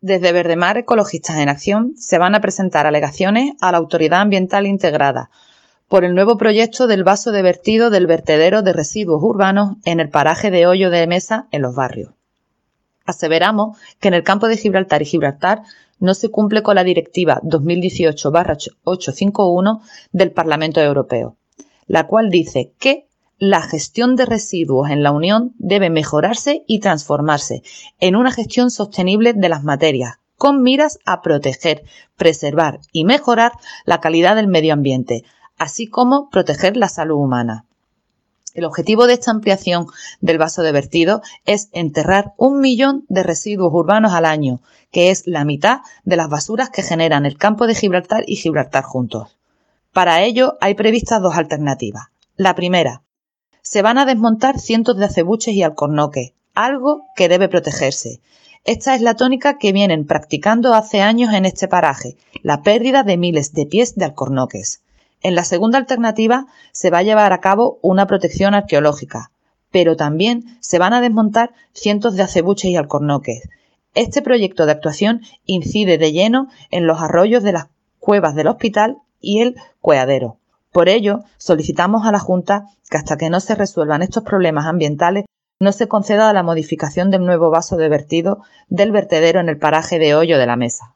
Desde Verdemar Ecologistas en Acción se van a presentar alegaciones a la Autoridad Ambiental Integrada por el nuevo proyecto del vaso de vertido del vertedero de residuos urbanos en el paraje de Hoyo de Mesa en los barrios. Aseveramos que en el campo de Gibraltar y Gibraltar no se cumple con la Directiva 2018-851 del Parlamento Europeo, la cual dice que la gestión de residuos en la Unión debe mejorarse y transformarse en una gestión sostenible de las materias, con miras a proteger, preservar y mejorar la calidad del medio ambiente, así como proteger la salud humana. El objetivo de esta ampliación del vaso de vertido es enterrar un millón de residuos urbanos al año, que es la mitad de las basuras que generan el campo de Gibraltar y Gibraltar juntos. Para ello hay previstas dos alternativas. La primera, se van a desmontar cientos de acebuches y alcornoques, algo que debe protegerse. Esta es la tónica que vienen practicando hace años en este paraje, la pérdida de miles de pies de alcornoques. En la segunda alternativa se va a llevar a cabo una protección arqueológica, pero también se van a desmontar cientos de acebuches y alcornoques. Este proyecto de actuación incide de lleno en los arroyos de las cuevas del hospital y el cueadero. Por ello, solicitamos a la Junta que hasta que no se resuelvan estos problemas ambientales no se conceda la modificación del nuevo vaso de vertido del vertedero en el paraje de hoyo de la mesa.